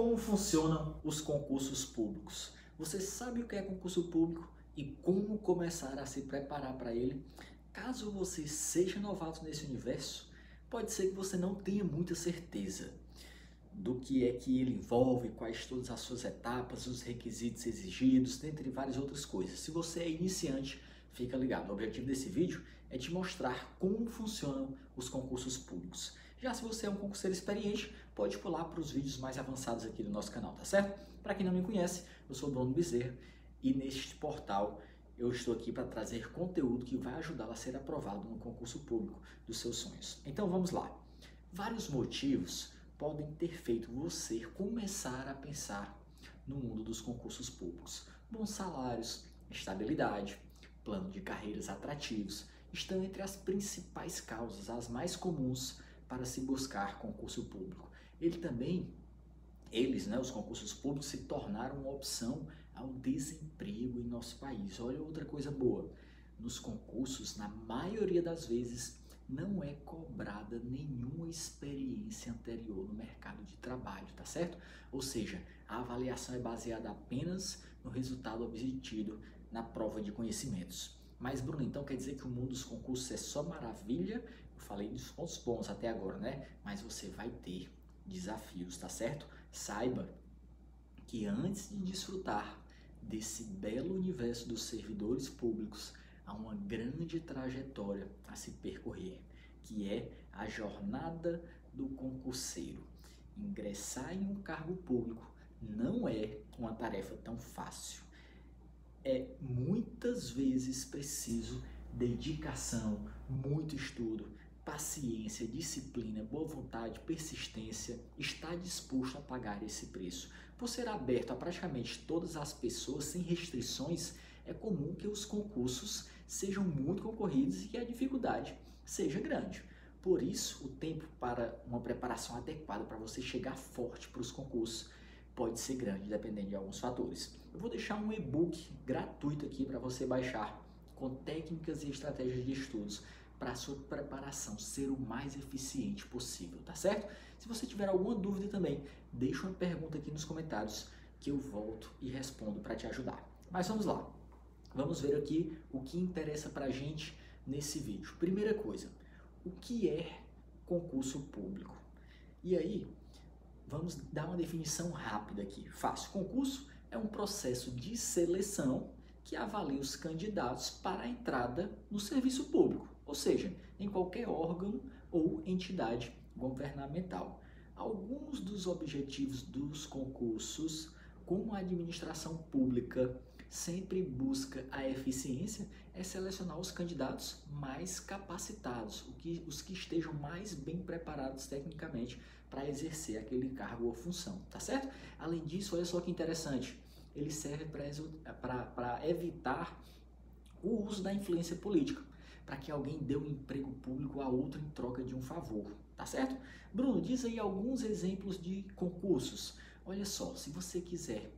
Como funcionam os concursos públicos? Você sabe o que é concurso público e como começar a se preparar para ele? Caso você seja novato nesse universo, pode ser que você não tenha muita certeza do que é que ele envolve, quais todas as suas etapas, os requisitos exigidos, dentre várias outras coisas. Se você é iniciante, fica ligado. O objetivo desse vídeo é te mostrar como funcionam os concursos públicos. Já se você é um concurseiro experiente, pode pular para os vídeos mais avançados aqui do nosso canal, tá certo? Para quem não me conhece, eu sou Bruno Bezerra e neste portal eu estou aqui para trazer conteúdo que vai ajudá-lo a ser aprovado no concurso público dos seus sonhos. Então vamos lá. Vários motivos podem ter feito você começar a pensar no mundo dos concursos públicos. Bons salários, estabilidade, plano de carreiras atrativos estão entre as principais causas, as mais comuns para se buscar concurso público. Ele também, eles, né, os concursos públicos, se tornaram uma opção ao desemprego em nosso país. Olha outra coisa boa. Nos concursos, na maioria das vezes, não é cobrada nenhuma experiência anterior no mercado de trabalho, tá certo? Ou seja, a avaliação é baseada apenas no resultado obtido na prova de conhecimentos. Mas, Bruno, então quer dizer que o mundo dos concursos é só maravilha falei dos pontos bons até agora, né? Mas você vai ter desafios, tá certo? Saiba que antes de desfrutar desse belo universo dos servidores públicos, há uma grande trajetória a se percorrer, que é a jornada do concurseiro. Ingressar em um cargo público não é uma tarefa tão fácil. É muitas vezes preciso dedicação, muito estudo, paciência, disciplina, boa vontade, persistência, está disposto a pagar esse preço. Por ser aberto a praticamente todas as pessoas sem restrições, é comum que os concursos sejam muito concorridos e que a dificuldade seja grande. Por isso, o tempo para uma preparação adequada para você chegar forte para os concursos pode ser grande, dependendo de alguns fatores. Eu vou deixar um e-book gratuito aqui para você baixar com técnicas e estratégias de estudos para a sua preparação ser o mais eficiente possível, tá certo? Se você tiver alguma dúvida também, deixa uma pergunta aqui nos comentários que eu volto e respondo para te ajudar. Mas vamos lá. Vamos ver aqui o que interessa para a gente nesse vídeo. Primeira coisa, o que é concurso público? E aí, vamos dar uma definição rápida aqui. Fácil. Concurso é um processo de seleção que avalia os candidatos para a entrada no serviço público ou seja, em qualquer órgão ou entidade governamental. Alguns dos objetivos dos concursos, como a administração pública sempre busca a eficiência, é selecionar os candidatos mais capacitados, os que estejam mais bem preparados tecnicamente para exercer aquele cargo ou função, tá certo? Além disso, olha só que interessante, ele serve para evitar o uso da influência política para que alguém dê um emprego público a outro em troca de um favor, tá certo? Bruno, diz aí alguns exemplos de concursos. Olha só, se você quiser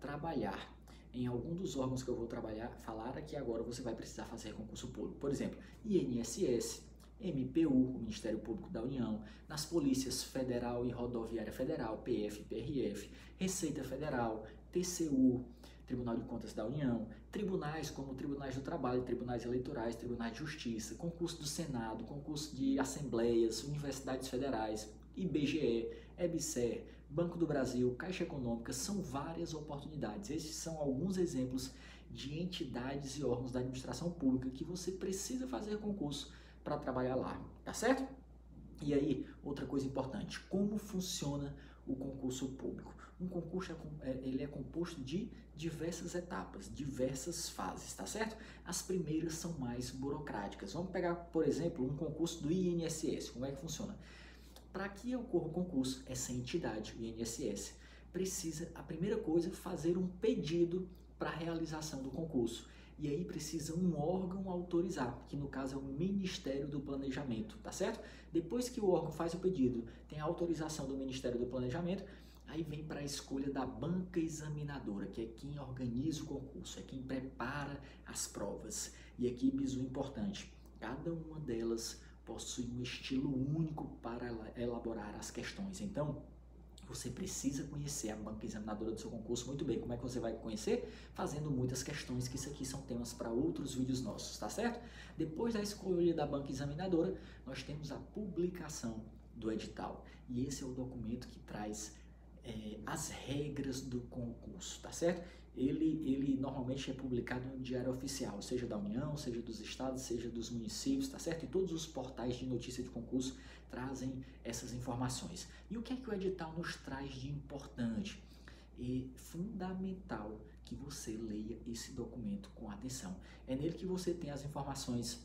trabalhar em algum dos órgãos que eu vou trabalhar, falar aqui agora, você vai precisar fazer concurso público. Por exemplo, INSS, MPU, o Ministério Público da União, nas polícias Federal e Rodoviária Federal, PF, PRF, Receita Federal, TCU, Tribunal de Contas da União, tribunais como tribunais do trabalho, tribunais eleitorais, tribunais de justiça, concurso do Senado, concurso de assembleias, universidades federais, IBGE, EBSER, Banco do Brasil, Caixa Econômica, são várias oportunidades. Esses são alguns exemplos de entidades e órgãos da administração pública que você precisa fazer concurso para trabalhar lá, tá certo? E aí, outra coisa importante, como funciona o concurso público? Um concurso é, é, ele é composto de diversas etapas, diversas fases, tá certo? As primeiras são mais burocráticas. Vamos pegar, por exemplo, um concurso do INSS. Como é que funciona? Para que ocorra o concurso, essa entidade, o INSS, precisa, a primeira coisa, fazer um pedido para a realização do concurso. E aí precisa um órgão autorizar, que no caso é o Ministério do Planejamento, tá certo? Depois que o órgão faz o pedido, tem a autorização do Ministério do Planejamento, Aí vem para a escolha da banca examinadora, que é quem organiza o concurso, é quem prepara as provas. E aqui, bisu importante, cada uma delas possui um estilo único para elaborar as questões. Então, Você precisa conhecer a banca examinadora do seu concurso muito bem. Como é que você vai conhecer? Fazendo muitas questões, que isso aqui são temas para outros vídeos nossos, tá certo? Depois da escolha da banca examinadora, nós temos a publicação do edital. E esse é o documento que traz é, as regras do concurso, tá certo? Ele, ele normalmente é publicado no Diário Oficial, seja da União, seja dos estados, seja dos municípios, tá certo? E todos os portais de notícia de concurso trazem essas informações. E o que é que o edital nos traz de importante? É fundamental que você leia esse documento com atenção. É nele que você tem as informações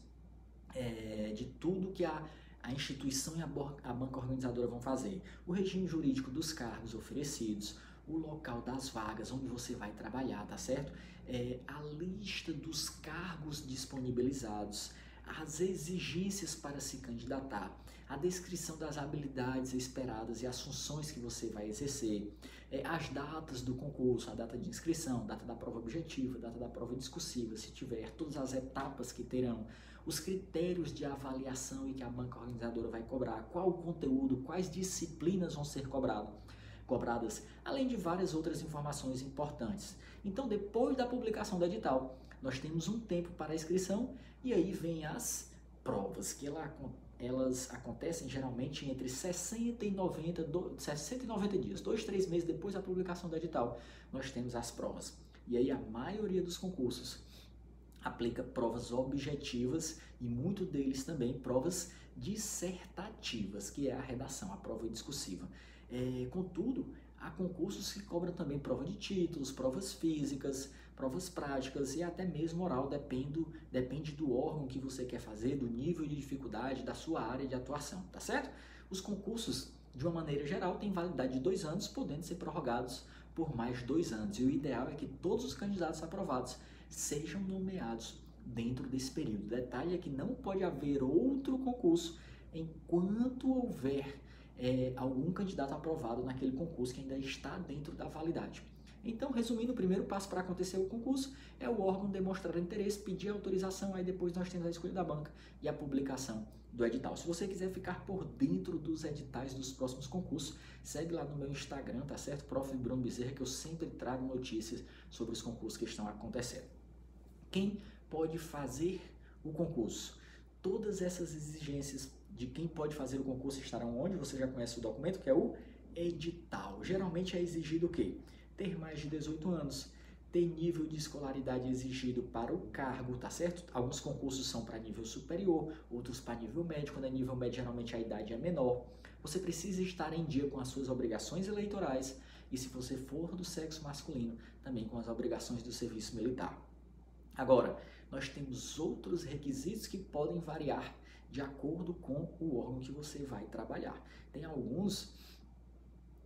é, de tudo que a a instituição e a, a banca organizadora vão fazer, o regime jurídico dos cargos oferecidos, o local das vagas onde você vai trabalhar, tá certo? É, a lista dos cargos disponibilizados, as exigências para se candidatar, a descrição das habilidades esperadas e as funções que você vai exercer, é, as datas do concurso, a data de inscrição, data da prova objetiva, data da prova discursiva, se tiver, todas as etapas que terão, os critérios de avaliação e que a banca organizadora vai cobrar, qual o conteúdo, quais disciplinas vão ser cobrado, cobradas, além de várias outras informações importantes. Então, depois da publicação do edital, nós temos um tempo para inscrição e aí vem as provas, que ela, elas acontecem geralmente entre 60 e 90, do, 60 e 90 dias, dois, três meses depois da publicação do edital, nós temos as provas. E aí a maioria dos concursos aplica provas objetivas e muito deles também provas dissertativas, que é a redação, a prova discursiva. É, contudo, há concursos que cobram também prova de títulos, provas físicas, provas práticas e até mesmo oral, depende, depende do órgão que você quer fazer, do nível de dificuldade, da sua área de atuação, tá certo? Os concursos, de uma maneira geral, têm validade de dois anos, podendo ser prorrogados por mais dois anos. E o ideal é que todos os candidatos aprovados sejam nomeados dentro desse período. Detalhe é que não pode haver outro concurso enquanto houver é, algum candidato aprovado naquele concurso que ainda está dentro da validade. Então, resumindo, o primeiro passo para acontecer o concurso é o órgão demonstrar interesse, pedir autorização, aí depois nós temos a escolha da banca e a publicação do edital. Se você quiser ficar por dentro dos editais dos próximos concursos, segue lá no meu Instagram, tá certo? Prof. Bruno Bezerra, que eu sempre trago notícias sobre os concursos que estão acontecendo. Quem pode fazer o concurso? Todas essas exigências de quem pode fazer o concurso estarão onde? Você já conhece o documento, que é o edital. Geralmente é exigido o quê? Ter mais de 18 anos, ter nível de escolaridade exigido para o cargo, tá certo? Alguns concursos são para nível superior, outros para nível médio. Quando é nível médio, geralmente a idade é menor. Você precisa estar em dia com as suas obrigações eleitorais e, se você for do sexo masculino, também com as obrigações do serviço militar. Agora, nós temos outros requisitos que podem variar de acordo com o órgão que você vai trabalhar. Tem alguns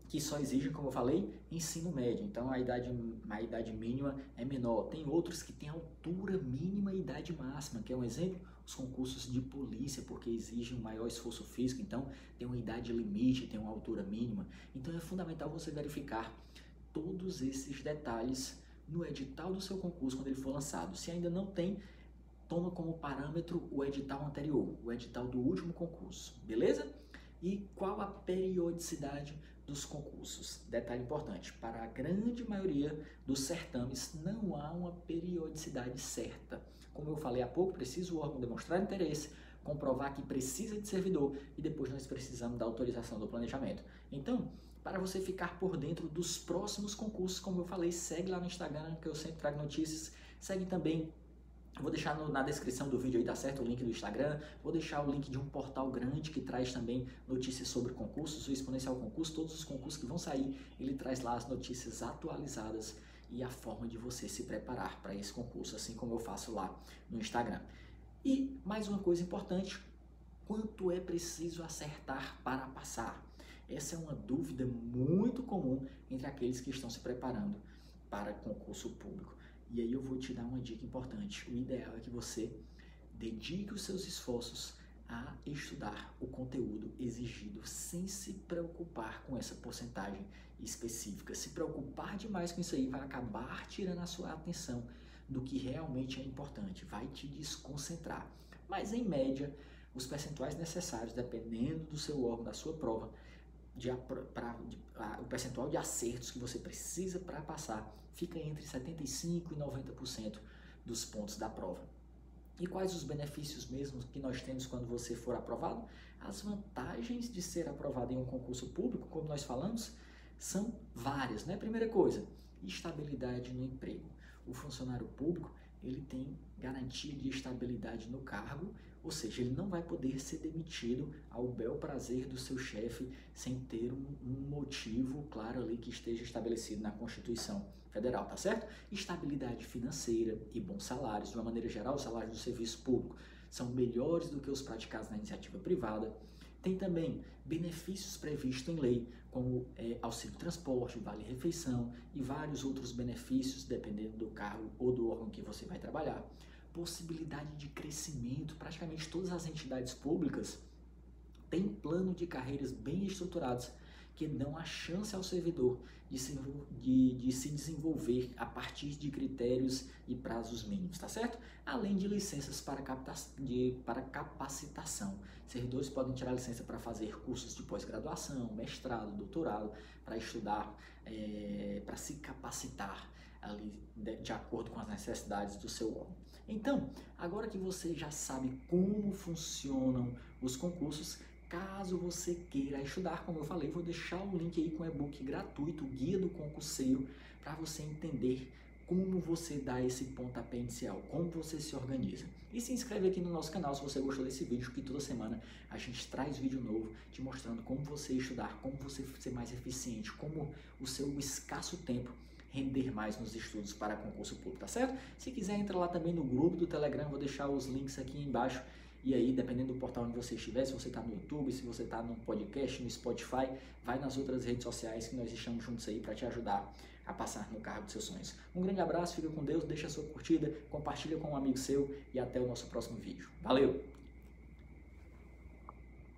que só exigem, como eu falei, ensino médio. Então a idade, a idade mínima é menor. Tem outros que têm altura mínima e idade máxima, que é um exemplo, os concursos de polícia, porque exigem um maior esforço físico, então tem uma idade limite, tem uma altura mínima. Então é fundamental você verificar todos esses detalhes no edital do seu concurso quando ele for lançado. Se ainda não tem, toma como parâmetro o edital anterior, o edital do último concurso, beleza? E qual a periodicidade dos concursos? Detalhe importante: para a grande maioria dos certames não há uma periodicidade certa. Como eu falei há pouco, precisa o órgão demonstrar interesse, comprovar que precisa de servidor e depois nós precisamos da autorização do planejamento. Então, para você ficar por dentro dos próximos concursos, como eu falei, segue lá no Instagram que eu sempre trago notícias. Segue também Vou deixar no, na descrição do vídeo aí, tá certo? O link do Instagram. Vou deixar o link de um portal grande que traz também notícias sobre concursos, o Exponencial Concurso. Todos os concursos que vão sair, ele traz lá as notícias atualizadas e a forma de você se preparar para esse concurso, assim como eu faço lá no Instagram. E mais uma coisa importante: quanto é preciso acertar para passar? Essa é uma dúvida muito comum entre aqueles que estão se preparando para concurso público. E aí eu vou te dar uma dica importante. O ideal é que você dedique os seus esforços a estudar o conteúdo exigido sem se preocupar com essa porcentagem específica. Se preocupar demais com isso aí vai acabar tirando a sua atenção do que realmente é importante, vai te desconcentrar. Mas em média, os percentuais necessários, dependendo do seu órgão, da sua prova, de, pra, de a, o percentual de acertos que você precisa para passar fica entre 75% e 90% dos pontos da prova. E quais os benefícios mesmo que nós temos quando você for aprovado? As vantagens de ser aprovado em um concurso público, como nós falamos, são várias. Né? Primeira coisa, estabilidade no emprego. O funcionário público ele tem garantia de estabilidade no cargo, ou seja, ele não vai poder ser demitido ao bel prazer do seu chefe sem ter um, um motivo claro ali que esteja estabelecido na Constituição Federal, tá certo? Estabilidade financeira e bons salários, de uma maneira geral, os salários do serviço público são melhores do que os praticados na iniciativa privada. Tem também benefícios previstos em lei, como é, auxílio transporte, vale-refeição e vários outros benefícios, dependendo do cargo ou do órgão que você vai trabalhar. Possibilidade de crescimento, praticamente todas as entidades públicas têm plano de carreiras bem estruturados que dão a chance ao servidor de se, de, de se desenvolver a partir de critérios e prazos mínimos, tá certo? Além de licenças para, capta, de, para capacitação. Servidores podem tirar licença para fazer cursos de pós-graduação, mestrado, doutorado, para estudar, é, para se capacitar ali de, de acordo com as necessidades do seu órgão. Então, agora que você já sabe como funcionam os concursos, Caso você queira estudar, como eu falei, vou deixar o link aí com o e-book gratuito, Guia do Concurseiro, para você entender como você dá esse pontapé inicial, como você se organiza. E se inscreve aqui no nosso canal se você gostou desse vídeo, que toda semana a gente traz vídeo novo te mostrando como você estudar, como você ser mais eficiente, como o seu escasso tempo render mais nos estudos para concurso público, tá certo? Se quiser, entra lá também no grupo do Telegram, vou deixar os links aqui embaixo e aí, dependendo do portal onde você estiver, se você está no YouTube, se você está no podcast, no Spotify, vai nas outras redes sociais que nós estamos juntos aí para te ajudar a passar no carro dos seus sonhos. Um grande abraço, fica com Deus, deixa a sua curtida, compartilha com um amigo seu e até o nosso próximo vídeo. Valeu!